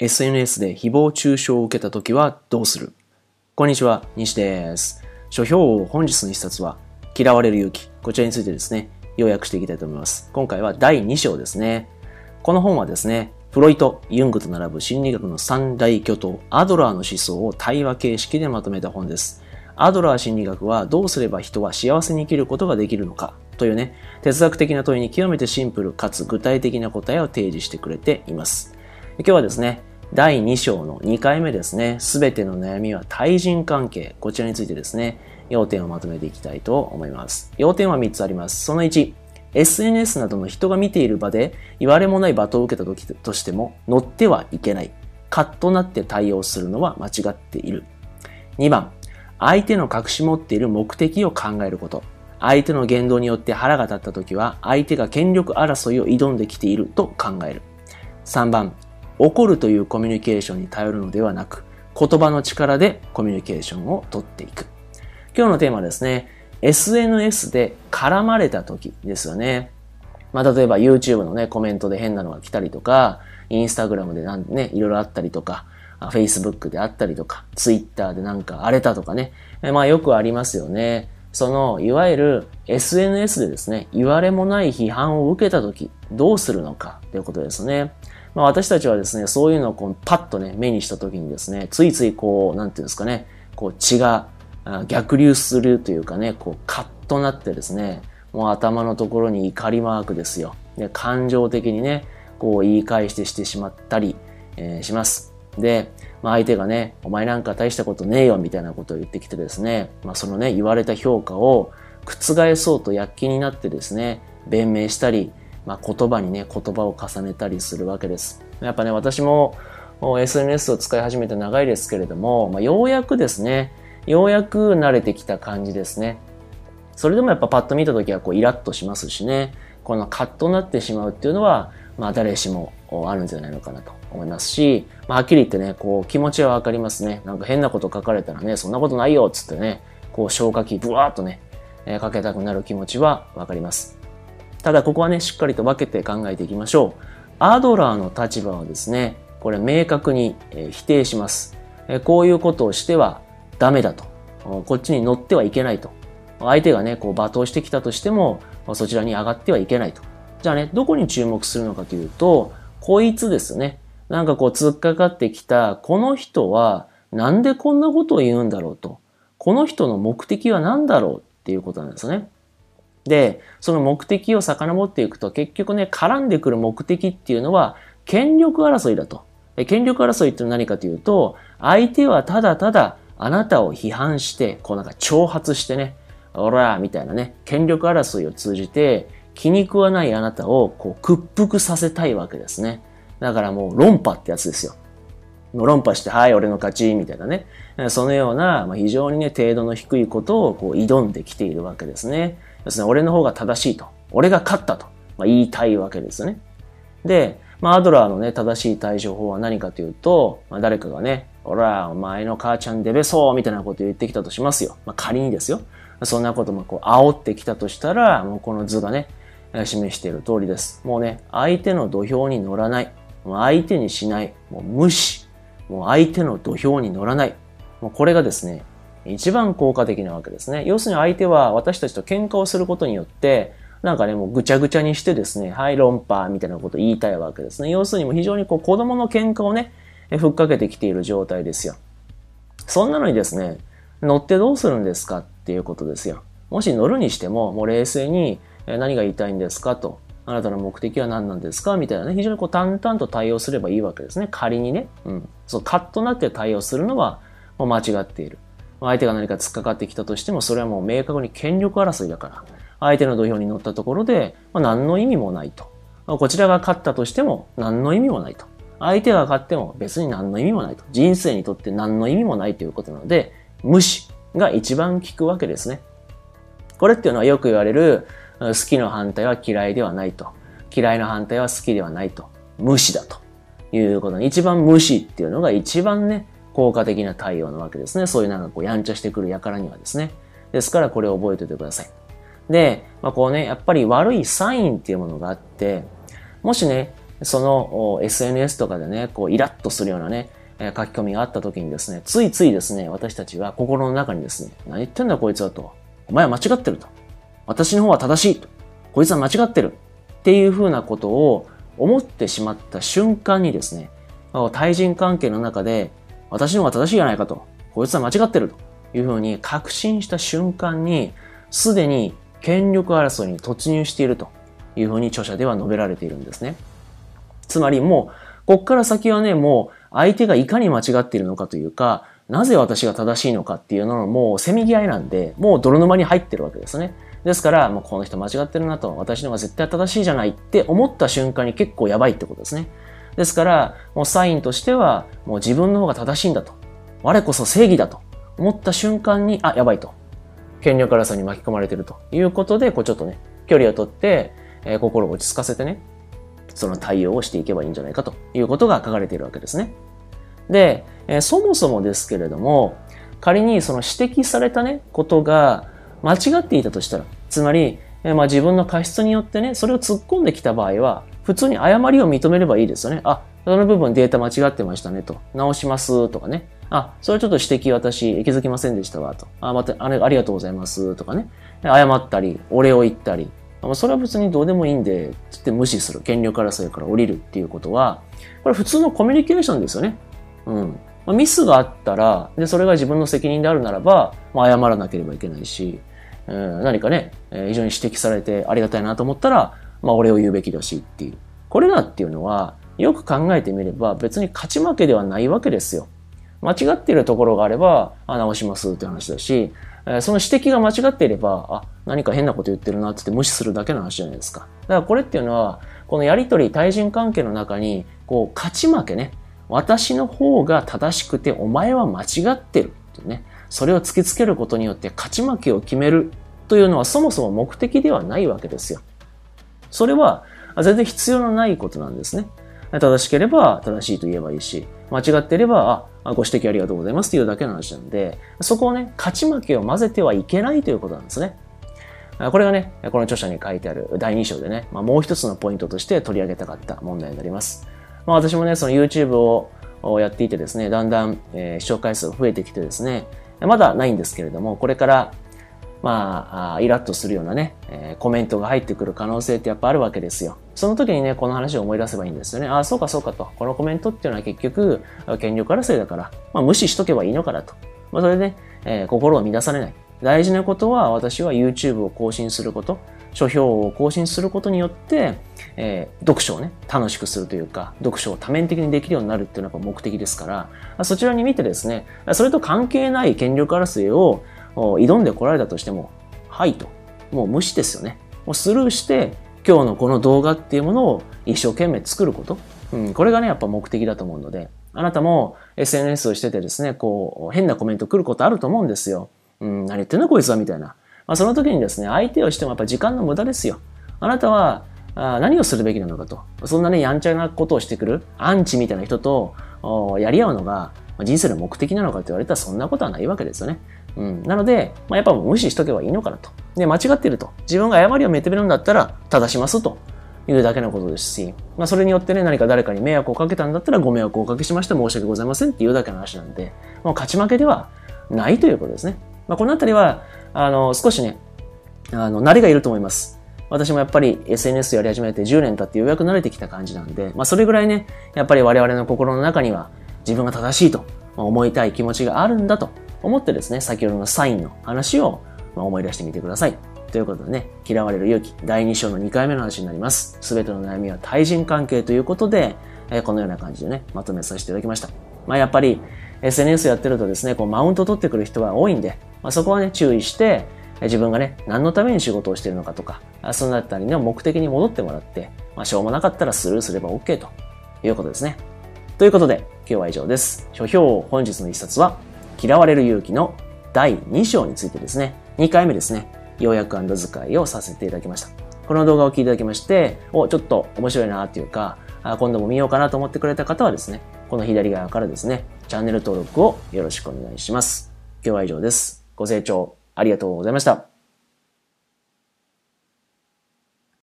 SNS で誹謗中傷を受けた時はどうする？こんにちは、西です。書評を本日の一冊は、嫌われる勇気。こちらについてですね、要約していきたいと思います。今回は第2章ですね。この本はですね、フロイト、ユングと並ぶ心理学の三大巨頭、アドラーの思想を対話形式でまとめた本です。アドラー心理学はどうすれば人は幸せに生きることができるのかというね、哲学的な問いに極めてシンプルかつ具体的な答えを提示してくれています。今日はですね、第2章の2回目ですね、すべての悩みは対人関係。こちらについてですね、要点をまとめていきたいと思います。要点は3つあります。その1、SNS などの人が見ている場で言われもない罵倒を受けた時としても乗ってはいけない。カッとなって対応するのは間違っている。2番、相手の隠し持っている目的を考えること。相手の言動によって腹が立った時は相手が権力争いを挑んできていると考える。3番、怒るというコミュニケーションに頼るのではなく、言葉の力でコミュニケーションをとっていく。今日のテーマはですね、SNS で絡まれた時ですよね。まあ、例えば YouTube のね、コメントで変なのが来たりとか、Instagram でなんね、いろいろあったりとか、Facebook であったりとか、Twitter でなんか荒れたとかね。まあよくありますよね。その、いわゆる SNS でですね、言われもない批判を受けたとき、どうするのかということですね。まあ、私たちはですね、そういうのをこうパッとね、目にした時にですね、ついついこう、なんていうんですかね、こう血が逆流するというかね、こうカッとなってですね、もう頭のところに怒りマークですよ。で感情的にね、こう言い返してしてしまったり、えー、します。で、まあ、相手がね、お前なんか大したことねえよみたいなことを言ってきてですね、まあ、そのね、言われた評価を覆そうと躍起になってですね、弁明したり、まあ、言葉にね、言葉を重ねたりするわけです。やっぱね、私も SNS を使い始めて長いですけれども、まあ、ようやくですね、ようやく慣れてきた感じですね。それでもやっぱパッと見た時はこうイラッとしますしね、このカッとなってしまうっていうのは、まあ誰しもあるんじゃないのかなと思いますし、まあはっきり言ってね、こう気持ちはわかりますね。なんか変なこと書かれたらね、そんなことないよっつってね、こう消火器ブワーっとね、え、かけたくなる気持ちはわかります。ただここはね、しっかりと分けて考えていきましょう。アドラーの立場はですね、これ明確に否定します。こういうことをしてはダメだと。こっちに乗ってはいけないと。相手がね、こう罵倒してきたとしても、そちらに上がってはいけないと。じゃあね、どこに注目するのかというと、こいつですね。なんかこう突っかかってきた、この人はなんでこんなことを言うんだろうと。この人の目的は何だろうっていうことなんですね。で、その目的を遡っていくと結局ね、絡んでくる目的っていうのは権力争いだと。権力争いって何かというと、相手はただただあなたを批判して、こうなんか挑発してね、おらみたいなね、権力争いを通じて、気に食わないあなたをこう屈服させたいわけですね。だからもう論破ってやつですよ。もう論破して、はい、俺の勝ち、みたいなね。そのような、ま、非常にね、程度の低いことをこう挑んできているわけですね。要するに俺の方が正しいと。俺が勝ったと、まあ、言いたいわけですね。で、まあ、アドラーのね、正しい対処法は何かというと、まあ、誰かがね、おら、お前の母ちゃんデベソーみたいなこと言ってきたとしますよ。まあ、仮にですよ。そんなこともこう、煽ってきたとしたら、もうこの図がね、示している通りです。もうね、相手の土俵に乗らない。もう相手にしない。もう無視。もう相手の土俵に乗らない。もうこれがですね、一番効果的なわけですね。要するに相手は私たちと喧嘩をすることによって、なんかね、もうぐちゃぐちゃにしてですね、はい、論破みたいなことを言いたいわけですね。要するにもう非常にこう子供の喧嘩をね、ふっかけてきている状態ですよ。そんなのにですね、乗ってどうするんですかっていうことですよ。もし乗るにしても、もう冷静に何が言いたいんですかと。あなたの目的は何なんですか？みたいなね、非常にこう淡々と対応すればいいわけですね。仮にね。うん。そう、カッとなって対応するのはもう間違っている。相手が何か突っかかってきたとしても、それはもう明確に権力争いだから、相手の土俵に乗ったところで、まあ、何の意味もないと。こちらが勝ったとしても何の意味もないと。相手が勝っても別に何の意味もないと。人生にとって何の意味もないということなので、無視が一番効くわけですね。これっていうのはよく言われる、好きの反対は嫌いではないと。嫌いの反対は好きではないと。無視だということに一番無視っていうのが一番ね、効果的な対応なわけですね。そういうなんかこうやんちゃしてくる輩にはですね。ですからこれを覚えておいてください。で、まあこうね、やっぱり悪いサインっていうものがあって、もしね、その SNS とかでね、こうイラッとするようなね、書き込みがあった時にですね、ついついですね、私たちは心の中にですね、何言ってんだこいつはと。お前は間違ってると。私の方は正しいと。こいつは間違ってる。っていうふうなことを思ってしまった瞬間にですね、対人関係の中で、私の方が正しいじゃないかと。こいつは間違ってるというふうに確信した瞬間に、すでに権力争いに突入しているというふうに著者では述べられているんですね。つまりもう、こっから先はね、もう相手がいかに間違っているのかというか、なぜ私が正しいのかっていうののもうせめぎ合いなんで、もう泥沼に入ってるわけですね。ですから、もうこの人間違ってるなと、私の方が絶対正しいじゃないって思った瞬間に結構やばいってことですね。ですから、もうサインとしては、もう自分の方が正しいんだと。我こそ正義だと思った瞬間に、あ、やばいと。権力争いに巻き込まれてるということで、こうちょっとね、距離をとって、えー、心を落ち着かせてね、その対応をしていけばいいんじゃないかということが書かれているわけですね。で、えー、そもそもですけれども、仮にその指摘されたね、ことが間違っていたとしたら、つまり、えー、まあ自分の過失によってね、それを突っ込んできた場合は、普通に誤りを認めればいいですよね。あ、その部分データ間違ってましたねと。直しますとかね。あ、それちょっと指摘私気づきませんでしたわと。あ、また、あれ、ありがとうございますとかね。謝ったり、お礼を言ったり。それは別にどうでもいいんで、つって無視する。権力争いから降りるっていうことは、これ普通のコミュニケーションですよね。うん。ま、ミスがあったら、で、それが自分の責任であるならば、まあ、謝らなければいけないし、うん、何かね、え、非常に指摘されてありがたいなと思ったら、まあ、俺を言うべきだしっていう。これらっていうのは、よく考えてみれば別に勝ち負けではないわけですよ。間違っているところがあれば、あ、直しますって話だし、その指摘が間違っていれば、あ、何か変なこと言ってるなってって無視するだけの話じゃないですか。だからこれっていうのは、このやりとり、対人関係の中に、こう、勝ち負けね、私の方が正しくてお前は間違ってるってね、それを突きつけることによって勝ち負けを決めるというのはそもそも目的ではないわけですよ。それは全然必要のないことなんですね。正しければ正しいと言えばいいし、間違っていれば、あ、ご指摘ありがとうございますというだけの話なんで、そこをね、勝ち負けを混ぜてはいけないということなんですね。これがね、この著者に書いてある第2章でね、まあ、もう一つのポイントとして取り上げたかった問題になります。まあ、私もね、その YouTube をやっていてですね、だんだん、え、視聴回数が増えてきてですね、まだないんですけれども、これからまあ、イラッとするようなね、えー、コメントが入ってくる可能性ってやっぱあるわけですよ。その時にね、この話を思い出せばいいんですよね。ああ、そうかそうかと。このコメントっていうのは結局、権力争いだから、まあ、無視しとけばいいのかなと。まあ、それでね、えー、心を乱されない。大事なことは、私は YouTube を更新すること、書評を更新することによって、えー、読書をね、楽しくするというか、読書を多面的にできるようになるっていうのが目的ですから、そちらに見てですね、それと関係ない権力争いを挑んでこられたとしても、はいと。もう無視ですよね。もうスルーして、今日のこの動画っていうものを一生懸命作ること。うん、これがね、やっぱ目的だと思うので、あなたも SNS をしててですね、こう、変なコメント来ることあると思うんですよ。うん、何言ってんのこいつはみたいな。まあ、その時にですね、相手をしてもやっぱ時間の無駄ですよ。あなたはあ何をするべきなのかと。そんなね、やんちゃなことをしてくるアンチみたいな人とやり合うのが人生の目的なのかって言われたらそんなことはないわけですよね。うん。なので、まあ、やっぱ無視しとけばいいのかなと。で、間違ってると。自分が誤りを認めるんだったら、正しますと。いうだけのことですし、まあ、それによってね、何か誰かに迷惑をかけたんだったら、ご迷惑をおかけしまして申し訳ございませんっていうだけの話なんで、もう勝ち負けではないということですね。まあ、このあたりは、あの、少しね、あの、慣れがいると思います。私もやっぱり SNS やり始めて10年経ってようやく慣れてきた感じなんで、まあ、それぐらいね、やっぱり我々の心の中には自分が正しいと思いたい気持ちがあるんだと思ってですね、先ほどのサインの話を思い出してみてください。ということでね、嫌われる勇気、第2章の2回目の話になります。すべての悩みは対人関係ということで、えこのような感じでね、まとめさせていただきました。まあやっぱり SNS やってるとですね、こうマウント取ってくる人が多いんで、まあ、そこはね、注意して、自分がね、何のために仕事をしているのかとか、そのあたりの目的に戻ってもらって、まあ、しょうもなかったらスルーすれば OK ということですね。ということで、今日は以上です。書評本日の一冊は、嫌われる勇気の第2章についてですね、2回目ですね、要約使いをさせていただきました。この動画を聞いていただきまして、お、ちょっと面白いなっていうか、あ今度も見ようかなと思ってくれた方はですね、この左側からですね、チャンネル登録をよろしくお願いします。今日は以上です。ご清聴ありがとうございました。